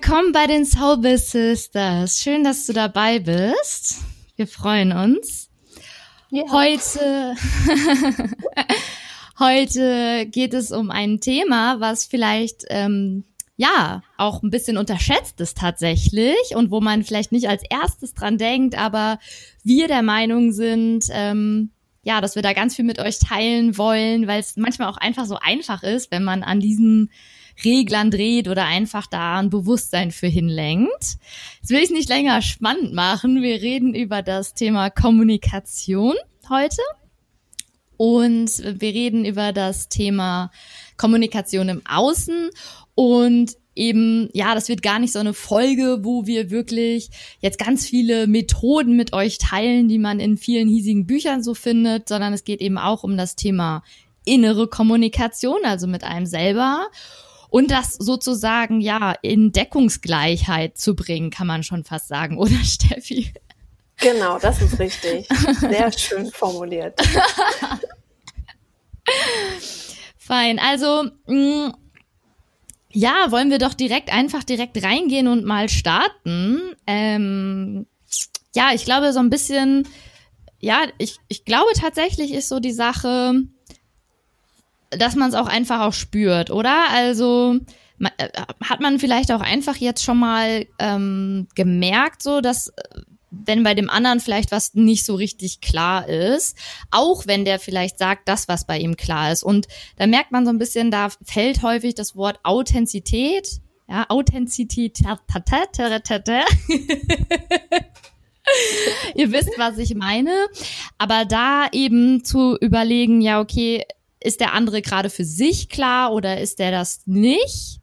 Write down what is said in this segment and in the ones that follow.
Willkommen bei den Soul Sisters. Schön, dass du dabei bist. Wir freuen uns. Ja. Heute, heute geht es um ein Thema, was vielleicht ähm, ja auch ein bisschen unterschätzt ist tatsächlich und wo man vielleicht nicht als erstes dran denkt, aber wir der Meinung sind, ähm, ja, dass wir da ganz viel mit euch teilen wollen, weil es manchmal auch einfach so einfach ist, wenn man an diesen Reglern dreht oder einfach da ein Bewusstsein für hinlenkt. Jetzt will ich nicht länger spannend machen. Wir reden über das Thema Kommunikation heute. Und wir reden über das Thema Kommunikation im Außen und eben, ja, das wird gar nicht so eine Folge, wo wir wirklich jetzt ganz viele Methoden mit euch teilen, die man in vielen hiesigen Büchern so findet, sondern es geht eben auch um das Thema innere Kommunikation, also mit einem selber und das sozusagen ja in Deckungsgleichheit zu bringen, kann man schon fast sagen, oder Steffi? Genau, das ist richtig. Sehr schön formuliert. Fein. Also, mh, mm, ja, wollen wir doch direkt einfach direkt reingehen und mal starten. Ähm, ja, ich glaube so ein bisschen, ja, ich, ich glaube tatsächlich ist so die Sache, dass man es auch einfach auch spürt, oder? Also äh, hat man vielleicht auch einfach jetzt schon mal ähm, gemerkt, so dass äh, wenn bei dem anderen vielleicht was nicht so richtig klar ist, auch wenn der vielleicht sagt, das, was bei ihm klar ist. Und da merkt man so ein bisschen, da fällt häufig das Wort Authentizität. Ja, Authentizität. Ihr wisst, was ich meine. Aber da eben zu überlegen, ja, okay, ist der andere gerade für sich klar oder ist der das nicht?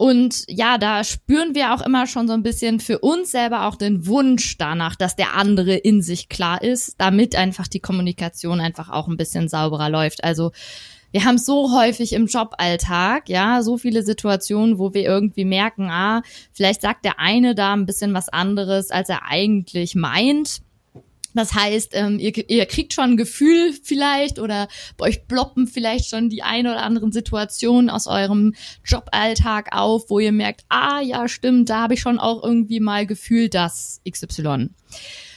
Und ja, da spüren wir auch immer schon so ein bisschen für uns selber auch den Wunsch danach, dass der andere in sich klar ist, damit einfach die Kommunikation einfach auch ein bisschen sauberer läuft. Also wir haben so häufig im Joballtag, ja, so viele Situationen, wo wir irgendwie merken, ah, vielleicht sagt der eine da ein bisschen was anderes, als er eigentlich meint. Das heißt, ähm, ihr, ihr kriegt schon ein Gefühl vielleicht oder bei euch ploppen vielleicht schon die ein oder anderen Situationen aus eurem Joballtag auf, wo ihr merkt, ah ja, stimmt, da habe ich schon auch irgendwie mal gefühlt, das XY.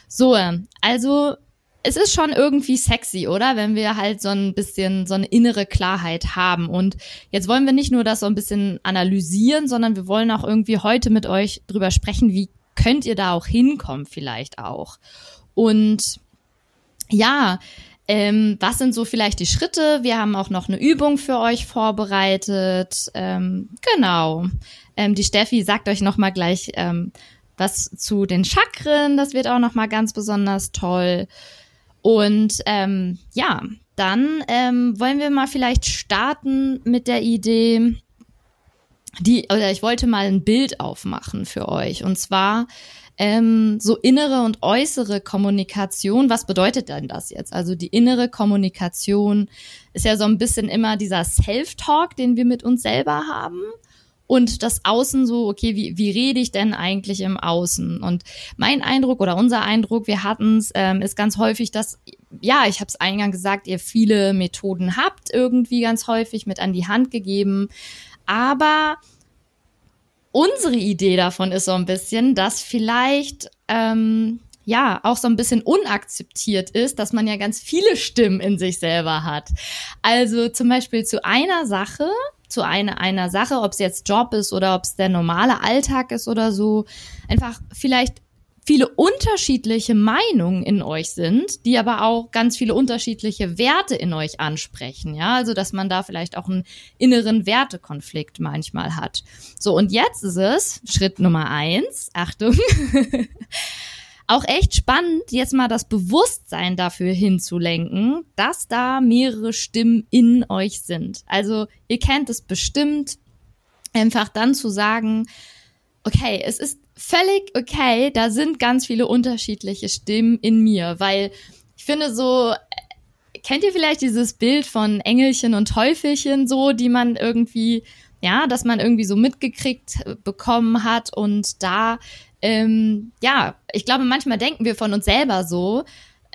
So, also es ist schon irgendwie sexy, oder? Wenn wir halt so ein bisschen so eine innere Klarheit haben. Und jetzt wollen wir nicht nur das so ein bisschen analysieren, sondern wir wollen auch irgendwie heute mit euch drüber sprechen, wie könnt ihr da auch hinkommen vielleicht auch. Und ja, ähm, was sind so vielleicht die Schritte? Wir haben auch noch eine Übung für euch vorbereitet. Ähm, genau. Ähm, die Steffi sagt euch noch mal gleich ähm, was zu den Chakren. Das wird auch noch mal ganz besonders toll. Und ähm, ja, dann ähm, wollen wir mal vielleicht starten mit der Idee, die oder ich wollte mal ein Bild aufmachen für euch. Und zwar ähm, so innere und äußere Kommunikation, was bedeutet denn das jetzt? Also die innere Kommunikation ist ja so ein bisschen immer dieser Self-Talk, den wir mit uns selber haben. Und das Außen so, okay, wie, wie rede ich denn eigentlich im Außen? Und mein Eindruck oder unser Eindruck, wir hatten es, ähm, ist ganz häufig, dass, ja, ich habe es eingangs gesagt, ihr viele Methoden habt, irgendwie ganz häufig mit an die Hand gegeben. Aber unsere Idee davon ist so ein bisschen, dass vielleicht ähm, ja auch so ein bisschen unakzeptiert ist, dass man ja ganz viele Stimmen in sich selber hat. Also zum Beispiel zu einer Sache, zu einer, einer Sache, ob es jetzt Job ist oder ob es der normale Alltag ist oder so, einfach vielleicht viele unterschiedliche Meinungen in euch sind, die aber auch ganz viele unterschiedliche Werte in euch ansprechen, ja, also dass man da vielleicht auch einen inneren Wertekonflikt manchmal hat. So, und jetzt ist es Schritt Nummer eins, Achtung, auch echt spannend, jetzt mal das Bewusstsein dafür hinzulenken, dass da mehrere Stimmen in euch sind. Also ihr kennt es bestimmt, einfach dann zu sagen, okay, es ist völlig okay, da sind ganz viele unterschiedliche Stimmen in mir, weil ich finde so, kennt ihr vielleicht dieses Bild von Engelchen und Teufelchen so, die man irgendwie, ja, dass man irgendwie so mitgekriegt bekommen hat und da, ähm, ja, ich glaube, manchmal denken wir von uns selber so,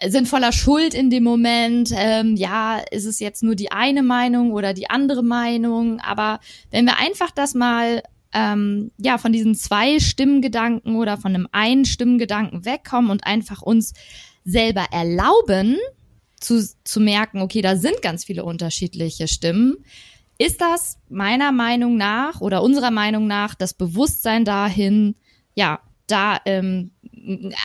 sind voller Schuld in dem Moment. Ähm, ja, ist es jetzt nur die eine Meinung oder die andere Meinung? Aber wenn wir einfach das mal ähm, ja von diesen zwei Stimmgedanken oder von einem einen Stimmgedanken wegkommen und einfach uns selber erlauben zu, zu merken, okay, da sind ganz viele unterschiedliche Stimmen, ist das meiner Meinung nach oder unserer Meinung nach das Bewusstsein dahin, ja, da ähm,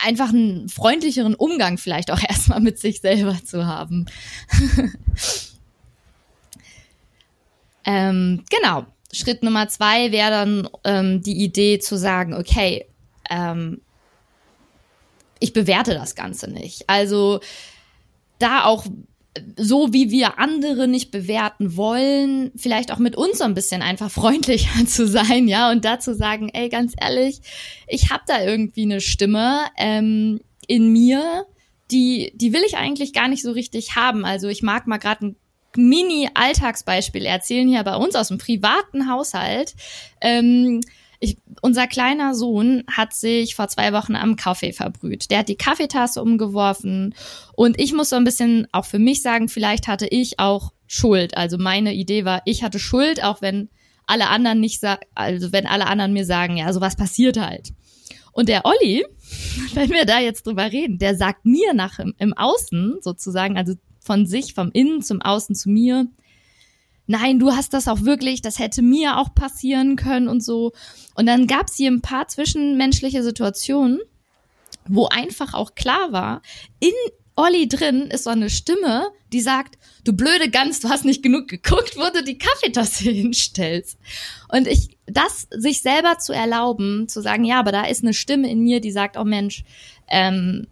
einfach einen freundlicheren Umgang vielleicht auch erstmal mit sich selber zu haben. ähm, genau. Schritt Nummer zwei wäre dann ähm, die Idee zu sagen, okay, ähm, ich bewerte das Ganze nicht. Also da auch so wie wir andere nicht bewerten wollen, vielleicht auch mit uns so ein bisschen einfach freundlicher zu sein, ja, und dazu sagen, ey, ganz ehrlich, ich habe da irgendwie eine Stimme ähm, in mir, die, die will ich eigentlich gar nicht so richtig haben. Also ich mag mal gerade ein Mini-Alltagsbeispiel erzählen hier bei uns aus dem privaten Haushalt. Ähm, ich, unser kleiner Sohn hat sich vor zwei Wochen am Kaffee verbrüht. Der hat die Kaffeetasse umgeworfen und ich muss so ein bisschen auch für mich sagen, vielleicht hatte ich auch Schuld. Also meine Idee war, ich hatte Schuld, auch wenn alle anderen nicht sagen, also wenn alle anderen mir sagen, ja, sowas passiert halt. Und der Olli, wenn wir da jetzt drüber reden, der sagt mir nach im, im Außen sozusagen, also von sich, vom Innen zum Außen zu mir, nein, du hast das auch wirklich, das hätte mir auch passieren können und so. Und dann gab es hier ein paar zwischenmenschliche Situationen, wo einfach auch klar war, in Olli drin ist so eine Stimme, die sagt, du blöde Gans, du hast nicht genug geguckt, wo du die Kaffeetasse hinstellst. Und ich, das sich selber zu erlauben, zu sagen, ja, aber da ist eine Stimme in mir, die sagt, oh Mensch, ähm,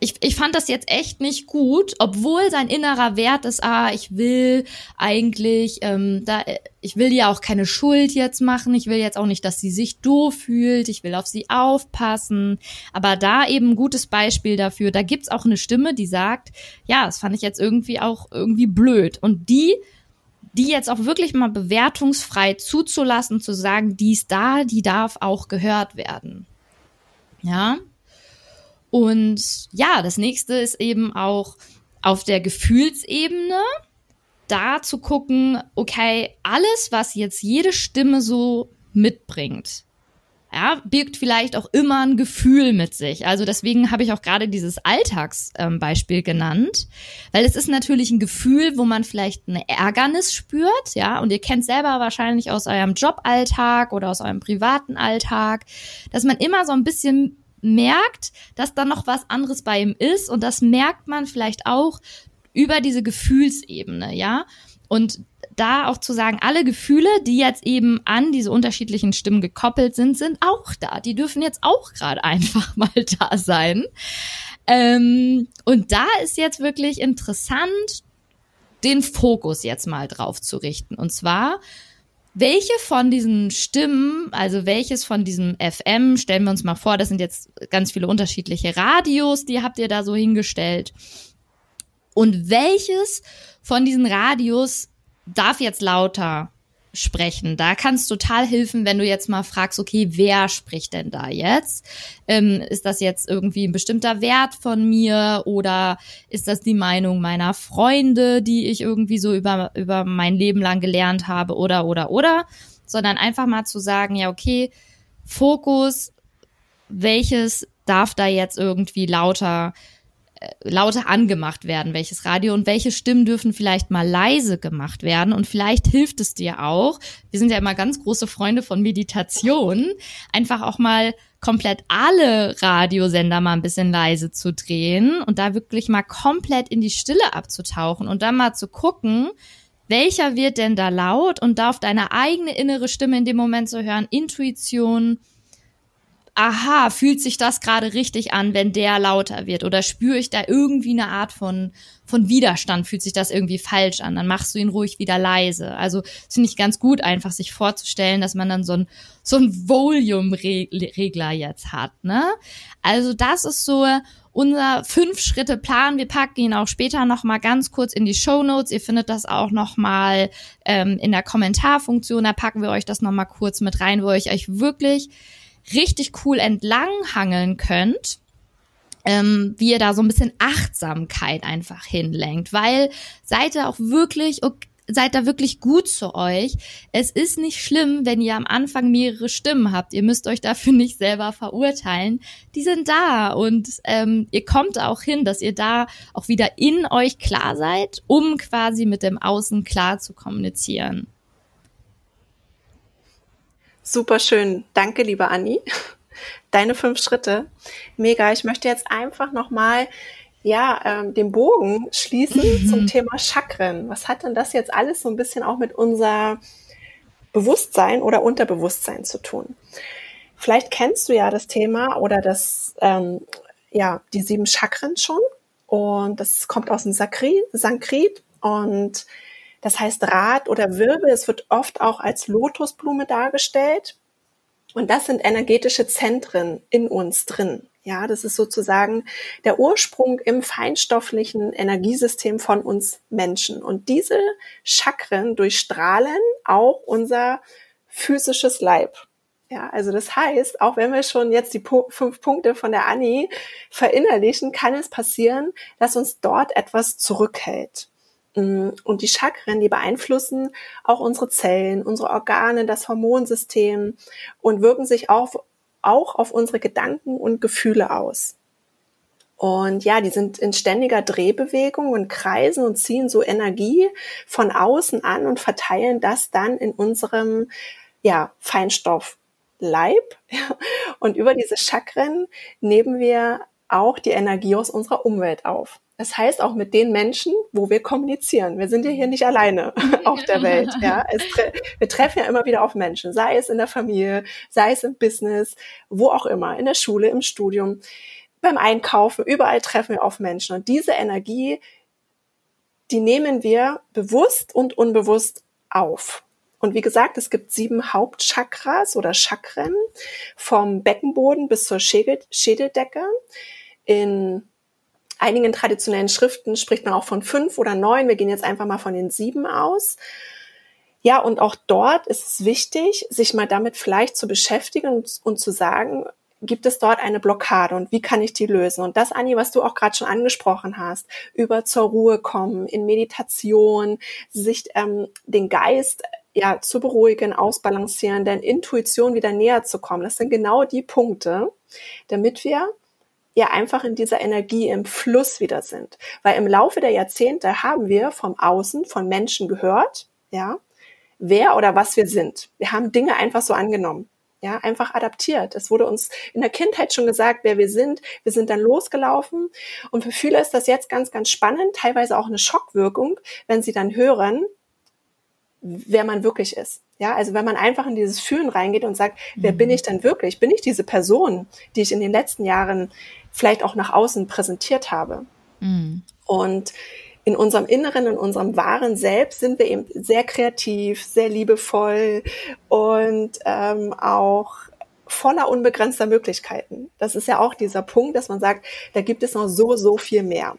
ich, ich fand das jetzt echt nicht gut, obwohl sein innerer Wert ist, ah, ich will eigentlich, ähm, da, ich will ja auch keine Schuld jetzt machen, ich will jetzt auch nicht, dass sie sich doof fühlt, ich will auf sie aufpassen. Aber da eben ein gutes Beispiel dafür, da gibt's auch eine Stimme, die sagt, ja, das fand ich jetzt irgendwie auch irgendwie blöd. Und die, die jetzt auch wirklich mal bewertungsfrei zuzulassen, zu sagen, die ist da, die darf auch gehört werden. Ja, und ja, das nächste ist eben auch auf der Gefühlsebene da zu gucken, okay, alles, was jetzt jede Stimme so mitbringt, ja, birgt vielleicht auch immer ein Gefühl mit sich. Also deswegen habe ich auch gerade dieses Alltagsbeispiel ähm, genannt, weil es ist natürlich ein Gefühl, wo man vielleicht eine Ärgernis spürt, ja, und ihr kennt selber wahrscheinlich aus eurem Joballtag oder aus eurem privaten Alltag, dass man immer so ein bisschen merkt, dass da noch was anderes bei ihm ist und das merkt man vielleicht auch über diese Gefühlsebene, ja. Und da auch zu sagen, alle Gefühle, die jetzt eben an diese unterschiedlichen Stimmen gekoppelt sind, sind auch da. Die dürfen jetzt auch gerade einfach mal da sein. Ähm, und da ist jetzt wirklich interessant, den Fokus jetzt mal drauf zu richten. Und zwar welche von diesen Stimmen, also welches von diesem FM, stellen wir uns mal vor, das sind jetzt ganz viele unterschiedliche Radios, die habt ihr da so hingestellt. Und welches von diesen Radios darf jetzt lauter sprechen. Da kann es total helfen, wenn du jetzt mal fragst, okay, wer spricht denn da jetzt? Ähm, ist das jetzt irgendwie ein bestimmter Wert von mir oder ist das die Meinung meiner Freunde, die ich irgendwie so über, über mein Leben lang gelernt habe oder, oder, oder? Sondern einfach mal zu sagen, ja, okay, Fokus, welches darf da jetzt irgendwie lauter äh, lauter angemacht werden, welches Radio und welche Stimmen dürfen vielleicht mal leise gemacht werden und vielleicht hilft es dir auch. Wir sind ja immer ganz große Freunde von Meditation, einfach auch mal komplett alle Radiosender mal ein bisschen leise zu drehen und da wirklich mal komplett in die Stille abzutauchen und dann mal zu gucken, welcher wird denn da laut und da auf deine eigene innere Stimme in dem Moment zu hören, Intuition, aha, fühlt sich das gerade richtig an, wenn der lauter wird? Oder spüre ich da irgendwie eine Art von, von Widerstand? Fühlt sich das irgendwie falsch an? Dann machst du ihn ruhig wieder leise. Also finde ich ganz gut, einfach sich vorzustellen, dass man dann so ein, so ein Volume-Regler jetzt hat. Ne? Also das ist so unser Fünf-Schritte-Plan. Wir packen ihn auch später noch mal ganz kurz in die Show Notes. Ihr findet das auch noch mal ähm, in der Kommentarfunktion. Da packen wir euch das noch mal kurz mit rein, wo ich euch wirklich richtig cool entlanghangeln könnt, ähm, wie ihr da so ein bisschen Achtsamkeit einfach hinlenkt, weil seid ihr auch wirklich seid da wirklich gut zu euch. Es ist nicht schlimm, wenn ihr am Anfang mehrere Stimmen habt. Ihr müsst euch dafür nicht selber verurteilen. Die sind da und ähm, ihr kommt auch hin, dass ihr da auch wieder in euch klar seid, um quasi mit dem Außen klar zu kommunizieren. Super schön. Danke, liebe Anni. Deine fünf Schritte. Mega. Ich möchte jetzt einfach nochmal ja, ähm, den Bogen schließen mhm. zum Thema Chakren. Was hat denn das jetzt alles so ein bisschen auch mit unser Bewusstsein oder Unterbewusstsein zu tun? Vielleicht kennst du ja das Thema oder das, ähm, ja, die sieben Chakren schon. Und das kommt aus dem Sankrit und das heißt Rad oder Wirbel. Es wird oft auch als Lotusblume dargestellt. Und das sind energetische Zentren in uns drin. Ja, das ist sozusagen der Ursprung im feinstofflichen Energiesystem von uns Menschen. Und diese Chakren durchstrahlen auch unser physisches Leib. Ja, also das heißt, auch wenn wir schon jetzt die fünf Punkte von der Annie verinnerlichen, kann es passieren, dass uns dort etwas zurückhält. Mm, und die Chakren, die beeinflussen auch unsere Zellen, unsere Organe, das Hormonsystem und wirken sich auch, auch auf unsere Gedanken und Gefühle aus. Und ja, die sind in ständiger Drehbewegung und kreisen und ziehen so Energie von außen an und verteilen das dann in unserem ja, Feinstoffleib. Und über diese Chakren nehmen wir auch die Energie aus unserer Umwelt auf. Das heißt auch mit den Menschen, wo wir kommunizieren. Wir sind ja hier nicht alleine auf der Welt. Ja, tre wir treffen ja immer wieder auf Menschen, sei es in der Familie, sei es im Business, wo auch immer, in der Schule, im Studium, beim Einkaufen. Überall treffen wir auf Menschen. Und diese Energie, die nehmen wir bewusst und unbewusst auf. Und wie gesagt, es gibt sieben Hauptchakras oder Chakren vom Beckenboden bis zur Schädel Schädeldecke. In einigen traditionellen Schriften spricht man auch von fünf oder neun. Wir gehen jetzt einfach mal von den sieben aus. Ja, und auch dort ist es wichtig, sich mal damit vielleicht zu beschäftigen und, und zu sagen, gibt es dort eine Blockade und wie kann ich die lösen? Und das, Anni, was du auch gerade schon angesprochen hast, über zur Ruhe kommen, in Meditation, sich ähm, den Geist ja zu beruhigen, ausbalancieren, der Intuition wieder näher zu kommen. Das sind genau die Punkte, damit wir ja einfach in dieser Energie im Fluss wieder sind. Weil im Laufe der Jahrzehnte haben wir vom Außen, von Menschen gehört, ja, wer oder was wir sind. Wir haben Dinge einfach so angenommen. Ja, einfach adaptiert. Es wurde uns in der Kindheit schon gesagt, wer wir sind. Wir sind dann losgelaufen. Und für viele ist das jetzt ganz, ganz spannend, teilweise auch eine Schockwirkung, wenn sie dann hören, wer man wirklich ist. Ja, also wenn man einfach in dieses Fühlen reingeht und sagt, wer bin mhm. ich denn wirklich? Bin ich diese Person, die ich in den letzten Jahren vielleicht auch nach außen präsentiert habe? Mhm. Und in unserem Inneren, in unserem wahren Selbst sind wir eben sehr kreativ, sehr liebevoll und ähm, auch voller unbegrenzter Möglichkeiten. Das ist ja auch dieser Punkt, dass man sagt, da gibt es noch so, so viel mehr.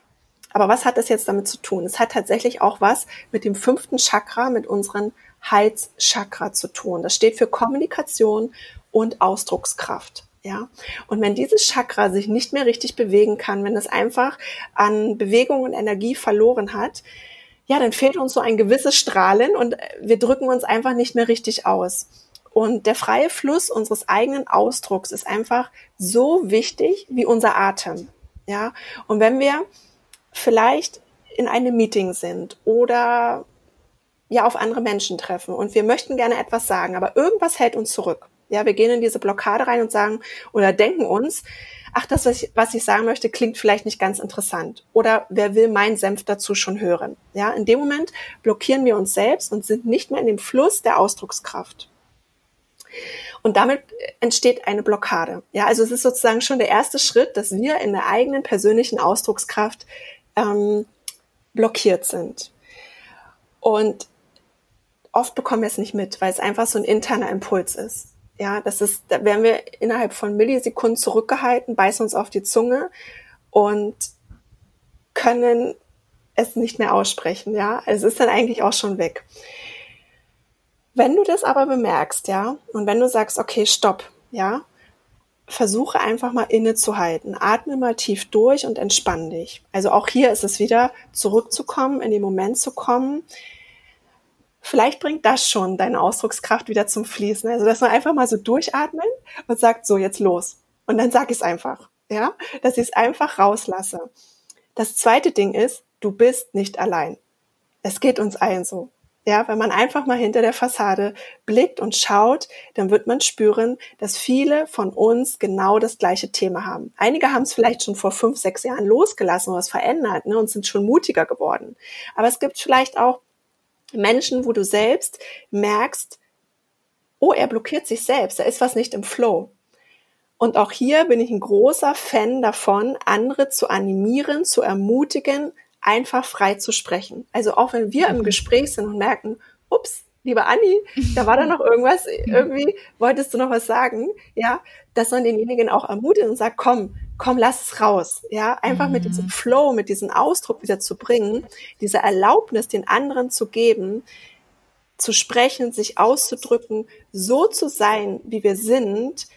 Aber was hat das jetzt damit zu tun? Es hat tatsächlich auch was mit dem fünften Chakra, mit unseren Halschakra zu tun. Das steht für Kommunikation und Ausdruckskraft. Ja, und wenn dieses Chakra sich nicht mehr richtig bewegen kann, wenn es einfach an Bewegung und Energie verloren hat, ja, dann fehlt uns so ein gewisses Strahlen und wir drücken uns einfach nicht mehr richtig aus. Und der freie Fluss unseres eigenen Ausdrucks ist einfach so wichtig wie unser Atem. Ja, und wenn wir vielleicht in einem Meeting sind oder ja auf andere Menschen treffen und wir möchten gerne etwas sagen, aber irgendwas hält uns zurück. Ja, wir gehen in diese Blockade rein und sagen oder denken uns, ach, das, was ich, was ich sagen möchte, klingt vielleicht nicht ganz interessant. Oder wer will mein Senf dazu schon hören? Ja, in dem Moment blockieren wir uns selbst und sind nicht mehr in dem Fluss der Ausdruckskraft. Und damit entsteht eine Blockade. Ja, also es ist sozusagen schon der erste Schritt, dass wir in der eigenen persönlichen Ausdruckskraft ähm, blockiert sind. Und oft bekommen wir es nicht mit, weil es einfach so ein interner Impuls ist. Ja, das ist, da werden wir innerhalb von Millisekunden zurückgehalten, beißen uns auf die Zunge und können es nicht mehr aussprechen, ja. Es ist dann eigentlich auch schon weg. Wenn du das aber bemerkst, ja, und wenn du sagst, okay, stopp, ja, versuche einfach mal innezuhalten. Atme mal tief durch und entspann dich. Also auch hier ist es wieder zurückzukommen, in den Moment zu kommen. Vielleicht bringt das schon deine Ausdruckskraft wieder zum Fließen. Also, dass man einfach mal so durchatmen und sagt, so, jetzt los. Und dann sag ich es einfach. Ja, dass ich es einfach rauslasse. Das zweite Ding ist, du bist nicht allein. Es geht uns allen so. Ja, wenn man einfach mal hinter der Fassade blickt und schaut, dann wird man spüren, dass viele von uns genau das gleiche Thema haben. Einige haben es vielleicht schon vor fünf, sechs Jahren losgelassen oder was verändert ne, und sind schon mutiger geworden. Aber es gibt vielleicht auch Menschen, wo du selbst merkst, oh, er blockiert sich selbst, da ist was nicht im Flow. Und auch hier bin ich ein großer Fan davon, andere zu animieren, zu ermutigen, einfach frei zu sprechen. Also auch wenn wir im mhm. Gespräch sind und merken, ups, liebe Anni, da war da noch irgendwas, irgendwie wolltest du noch was sagen, ja, dass man denjenigen auch ermutigt und sagt, komm, komm, lass es raus, ja, einfach mhm. mit diesem mhm. Flow, mit diesem Ausdruck wieder zu bringen, diese Erlaubnis den anderen zu geben, zu sprechen, sich auszudrücken, so zu sein, wie wir sind,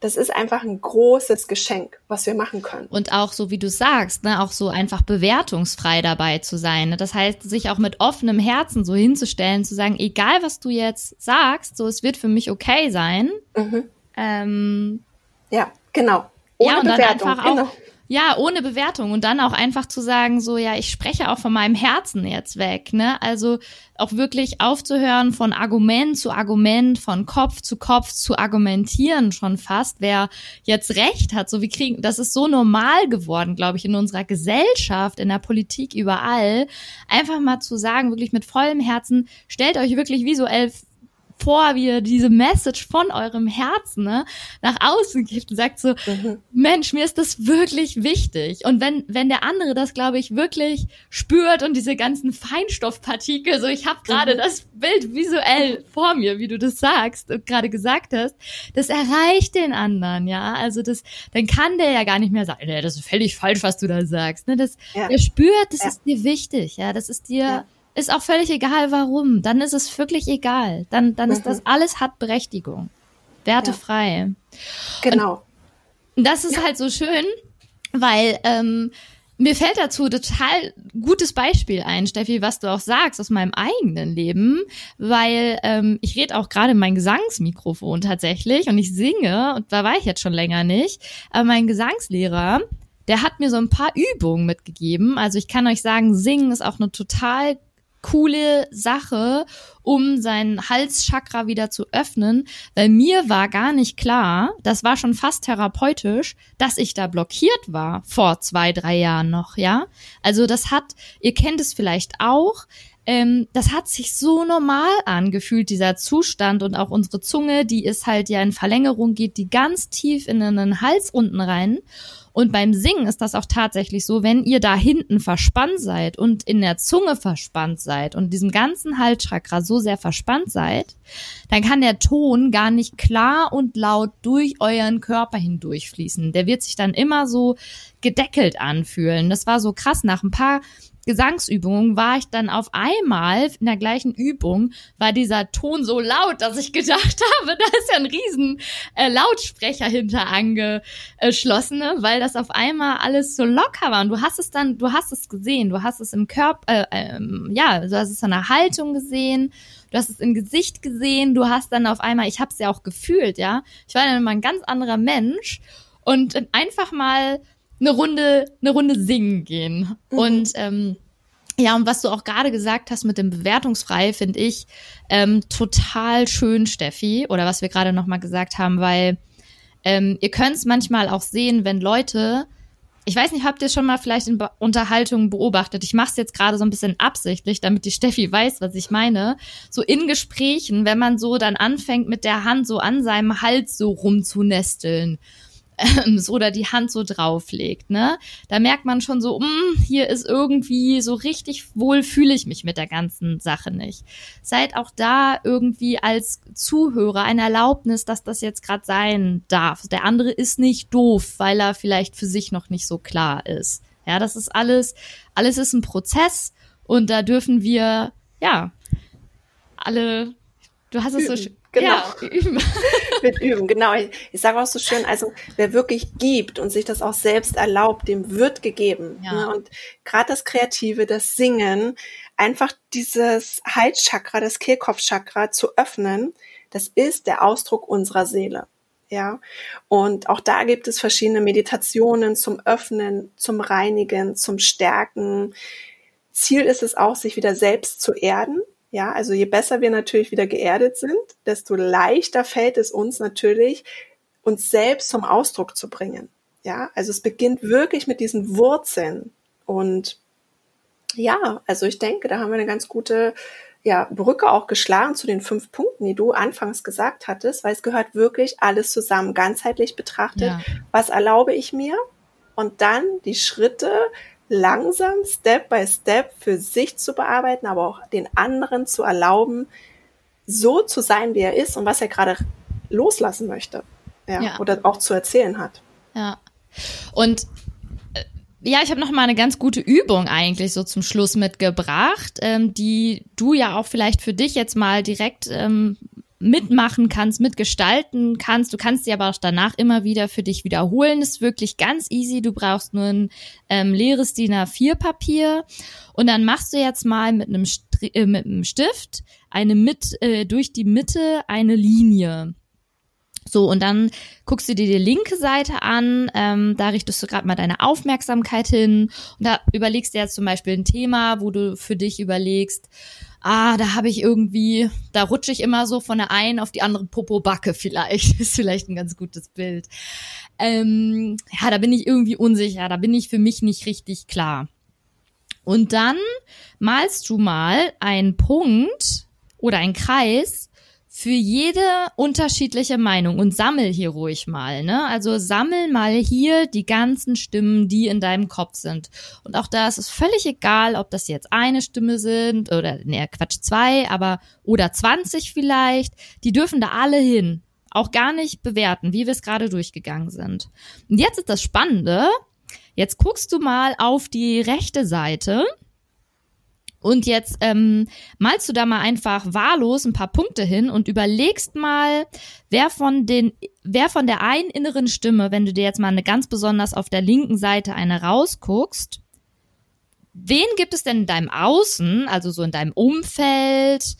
das ist einfach ein großes Geschenk, was wir machen können. Und auch so wie du sagst, ne, auch so einfach bewertungsfrei dabei zu sein. Ne? Das heißt, sich auch mit offenem Herzen so hinzustellen, zu sagen, egal was du jetzt sagst, so es wird für mich okay sein. Mhm. Ähm, ja, genau. Ohne ja, und Bewertung. Dann einfach auch, genau. Ja, ohne Bewertung. Und dann auch einfach zu sagen, so ja, ich spreche auch von meinem Herzen jetzt weg, ne? Also auch wirklich aufzuhören von Argument zu Argument, von Kopf zu Kopf zu argumentieren schon fast, wer jetzt recht hat, so wir kriegen, das ist so normal geworden, glaube ich, in unserer Gesellschaft, in der Politik überall, einfach mal zu sagen, wirklich mit vollem Herzen, stellt euch wirklich visuell vor, wie ihr diese Message von eurem Herzen ne, nach außen gibt und sagt so, mhm. Mensch, mir ist das wirklich wichtig. Und wenn, wenn der andere das, glaube ich, wirklich spürt und diese ganzen Feinstoffpartikel, so ich habe gerade mhm. das Bild visuell vor mir, wie du das sagst und gerade gesagt hast, das erreicht den anderen, ja. Also das, dann kann der ja gar nicht mehr sagen, nee, das ist völlig falsch, was du da sagst. Ne? Das, ja. Er spürt, das ja. ist dir wichtig, ja, das ist dir. Ja ist auch völlig egal, warum. Dann ist es wirklich egal. Dann, dann mhm. ist das alles hat Berechtigung. Wertefrei. Ja. Genau. Und das ist ja. halt so schön, weil ähm, mir fällt dazu total gutes Beispiel ein, Steffi, was du auch sagst aus meinem eigenen Leben, weil ähm, ich rede auch gerade mein Gesangsmikrofon tatsächlich und ich singe und da war ich jetzt schon länger nicht, aber mein Gesangslehrer, der hat mir so ein paar Übungen mitgegeben. Also ich kann euch sagen, singen ist auch eine total coole Sache, um sein Halschakra wieder zu öffnen, weil mir war gar nicht klar, das war schon fast therapeutisch, dass ich da blockiert war vor zwei, drei Jahren noch, ja. Also das hat, ihr kennt es vielleicht auch, ähm, das hat sich so normal angefühlt, dieser Zustand und auch unsere Zunge, die ist halt ja in Verlängerung, geht die ganz tief in den Hals unten rein und beim Singen ist das auch tatsächlich so, wenn ihr da hinten verspannt seid und in der Zunge verspannt seid und diesem ganzen Halschakra so sehr verspannt seid, dann kann der Ton gar nicht klar und laut durch euren Körper hindurch fließen. Der wird sich dann immer so gedeckelt anfühlen. Das war so krass. Nach ein paar Gesangsübungen war ich dann auf einmal in der gleichen Übung, war dieser Ton so laut, dass ich gedacht habe, da ist ja ein riesen äh, Lautsprecher hinter angeschlossen, ne? weil das auf einmal alles so locker war. Und du hast es dann, du hast es gesehen, du hast es im Körper, äh, ähm, ja, du hast es in der Haltung gesehen, du hast es im Gesicht gesehen, du hast dann auf einmal, ich habe es ja auch gefühlt, ja, ich war dann immer ein ganz anderer Mensch. Und einfach mal eine Runde, eine Runde singen gehen. Mhm. Und ähm, ja, und was du auch gerade gesagt hast mit dem Bewertungsfrei, finde ich ähm, total schön, Steffi, oder was wir gerade nochmal gesagt haben, weil ähm, ihr könnt es manchmal auch sehen, wenn Leute, ich weiß nicht, habt ihr schon mal vielleicht in Be Unterhaltungen beobachtet, ich mache es jetzt gerade so ein bisschen absichtlich, damit die Steffi weiß, was ich meine, so in Gesprächen, wenn man so dann anfängt mit der Hand so an seinem Hals so rumzunesteln ähm, so oder die Hand so drauflegt, ne? Da merkt man schon so, mh, hm, hier ist irgendwie so richtig wohl fühle ich mich mit der ganzen Sache nicht. Seid auch da irgendwie als Zuhörer eine Erlaubnis, dass das jetzt gerade sein darf. Der andere ist nicht doof, weil er vielleicht für sich noch nicht so klar ist. Ja, das ist alles, alles ist ein Prozess und da dürfen wir, ja, alle, du hast es so schön, Genau. Ja, üben. Mit üben, genau. Ich, ich sage auch so schön, also wer wirklich gibt und sich das auch selbst erlaubt, dem wird gegeben. Ja. Ne? Und gerade das Kreative, das Singen, einfach dieses Halschakra, das Kehlkopfchakra zu öffnen, das ist der Ausdruck unserer Seele. Ja, und auch da gibt es verschiedene Meditationen zum Öffnen, zum Reinigen, zum Stärken. Ziel ist es auch, sich wieder selbst zu erden. Ja, also je besser wir natürlich wieder geerdet sind, desto leichter fällt es uns natürlich, uns selbst zum Ausdruck zu bringen. Ja, also es beginnt wirklich mit diesen Wurzeln. Und ja, also ich denke, da haben wir eine ganz gute ja, Brücke auch geschlagen zu den fünf Punkten, die du anfangs gesagt hattest, weil es gehört wirklich alles zusammen, ganzheitlich betrachtet. Ja. Was erlaube ich mir? Und dann die Schritte langsam, Step by Step für sich zu bearbeiten, aber auch den anderen zu erlauben, so zu sein, wie er ist und was er gerade loslassen möchte. Ja, ja. Oder auch zu erzählen hat. Ja. Und ja, ich habe noch mal eine ganz gute Übung eigentlich so zum Schluss mitgebracht, ähm, die du ja auch vielleicht für dich jetzt mal direkt ähm, mitmachen kannst, mitgestalten kannst. Du kannst sie aber auch danach immer wieder für dich wiederholen. ist wirklich ganz easy. Du brauchst nur ein ähm, leeres DIN A4-Papier und dann machst du jetzt mal mit einem, Stri äh, mit einem Stift eine mit äh, durch die Mitte eine Linie. So, und dann guckst du dir die linke Seite an, ähm, da richtest du gerade mal deine Aufmerksamkeit hin und da überlegst du jetzt zum Beispiel ein Thema, wo du für dich überlegst, ah, da habe ich irgendwie, da rutsche ich immer so von der einen auf die andere Popo-Backe vielleicht, ist vielleicht ein ganz gutes Bild. Ähm, ja, da bin ich irgendwie unsicher, da bin ich für mich nicht richtig klar. Und dann malst du mal einen Punkt oder einen Kreis für jede unterschiedliche Meinung und sammel hier ruhig mal, ne? Also sammel mal hier die ganzen Stimmen, die in deinem Kopf sind. Und auch da ist es völlig egal, ob das jetzt eine Stimme sind oder, ne, Quatsch, zwei, aber, oder 20 vielleicht. Die dürfen da alle hin. Auch gar nicht bewerten, wie wir es gerade durchgegangen sind. Und jetzt ist das Spannende. Jetzt guckst du mal auf die rechte Seite und jetzt ähm, malst du da mal einfach wahllos ein paar Punkte hin und überlegst mal, wer von den, wer von der einen inneren Stimme, wenn du dir jetzt mal eine ganz besonders auf der linken Seite eine rausguckst, wen gibt es denn in deinem Außen, also so in deinem Umfeld,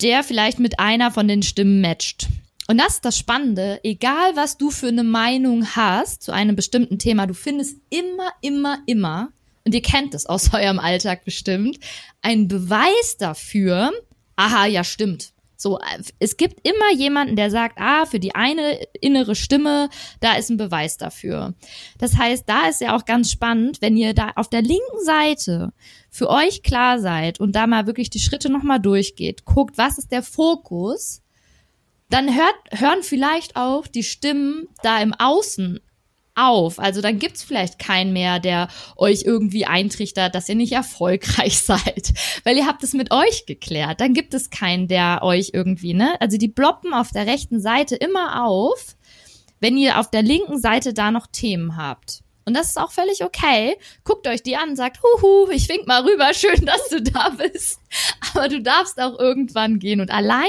der vielleicht mit einer von den Stimmen matcht? Und das ist das Spannende, egal was du für eine Meinung hast zu einem bestimmten Thema, du findest immer, immer, immer und ihr kennt es aus eurem Alltag bestimmt, ein Beweis dafür, aha, ja, stimmt. So, es gibt immer jemanden, der sagt, ah, für die eine innere Stimme, da ist ein Beweis dafür. Das heißt, da ist ja auch ganz spannend, wenn ihr da auf der linken Seite für euch klar seid und da mal wirklich die Schritte nochmal durchgeht, guckt, was ist der Fokus, dann hört, hören vielleicht auch die Stimmen da im Außen auf. Also dann gibt's vielleicht keinen mehr, der euch irgendwie eintrichtert, dass ihr nicht erfolgreich seid, weil ihr habt es mit euch geklärt. Dann gibt es keinen, der euch irgendwie, ne? Also die bloppen auf der rechten Seite immer auf, wenn ihr auf der linken Seite da noch Themen habt. Und das ist auch völlig okay. Guckt euch die an, sagt, huhu, ich wink mal rüber, schön, dass du da bist. Aber du darfst auch irgendwann gehen. Und allein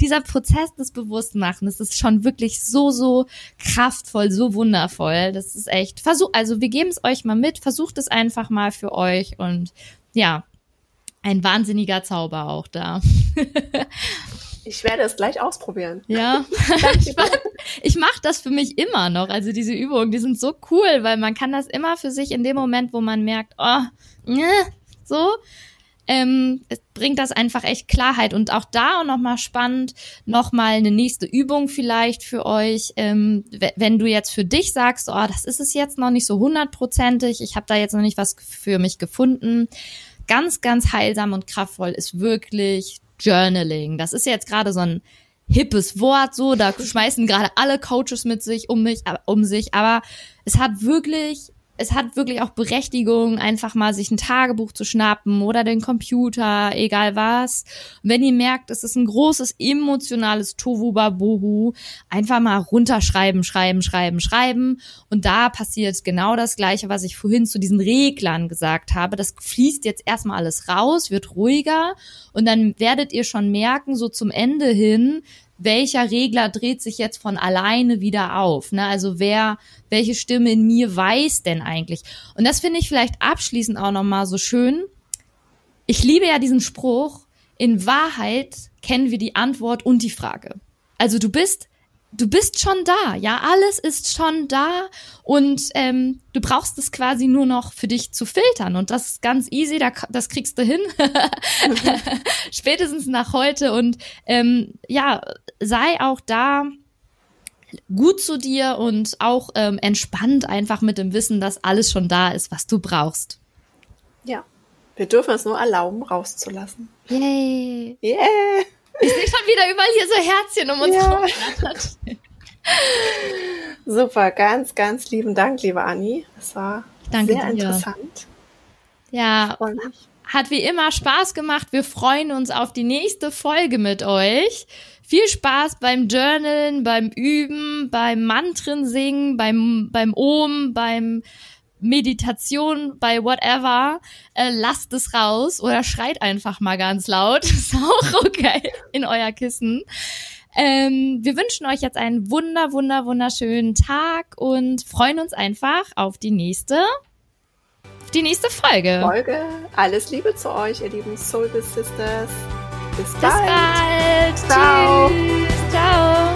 dieser Prozess des Bewusstmachens, das ist schon wirklich so, so kraftvoll, so wundervoll. Das ist echt, versuch, also wir geben es euch mal mit, versucht es einfach mal für euch und ja, ein wahnsinniger Zauber auch da. Ich werde es gleich ausprobieren. Ja, ich, mach, ich mache das für mich immer noch. Also diese Übungen, die sind so cool, weil man kann das immer für sich in dem Moment, wo man merkt, oh, ne, so, ähm, es bringt das einfach echt Klarheit und auch da nochmal spannend, nochmal eine nächste Übung vielleicht für euch, ähm, wenn du jetzt für dich sagst, oh, das ist es jetzt noch nicht so hundertprozentig, ich habe da jetzt noch nicht was für mich gefunden. Ganz, ganz heilsam und kraftvoll ist wirklich Journaling. Das ist jetzt gerade so ein hippes Wort, so, da schmeißen gerade alle Coaches mit sich um mich, um sich, aber es hat wirklich es hat wirklich auch Berechtigung, einfach mal sich ein Tagebuch zu schnappen oder den Computer, egal was. Wenn ihr merkt, es ist ein großes emotionales Tohuwabohu, einfach mal runterschreiben, schreiben, schreiben, schreiben. Und da passiert genau das Gleiche, was ich vorhin zu diesen Reglern gesagt habe. Das fließt jetzt erstmal alles raus, wird ruhiger und dann werdet ihr schon merken, so zum Ende hin, welcher Regler dreht sich jetzt von alleine wieder auf? Ne? Also wer, welche Stimme in mir weiß denn eigentlich? Und das finde ich vielleicht abschließend auch nochmal so schön. ich liebe ja diesen Spruch, in Wahrheit kennen wir die Antwort und die Frage. Also du bist du bist schon da, ja, alles ist schon da und ähm, du brauchst es quasi nur noch für dich zu filtern und das ist ganz easy, da, das kriegst du hin, spätestens nach heute und ähm, ja, sei auch da gut zu dir und auch ähm, entspannt einfach mit dem Wissen, dass alles schon da ist, was du brauchst. Ja, wir dürfen es nur erlauben, rauszulassen. Yay! Yeah! Ich sehe schon wieder überall hier so Herzchen um uns ja. Super, ganz, ganz lieben Dank, liebe Anni. Das war Danke sehr dir. interessant. Ja, hat wie immer Spaß gemacht. Wir freuen uns auf die nächste Folge mit euch. Viel Spaß beim Journalen, beim Üben, beim Mantren singen, beim, beim Ohm, beim Meditation, bei whatever, äh, lasst es raus oder schreit einfach mal ganz laut. Ist auch okay in euer Kissen. Ähm, wir wünschen euch jetzt einen wunder, wunder, wunderschönen Tag und freuen uns einfach auf die nächste, auf die nächste Folge. Folge. Alles Liebe zu euch, ihr lieben Soul Sisters. Bis bald. Bis bald. Ciao. Tschüss.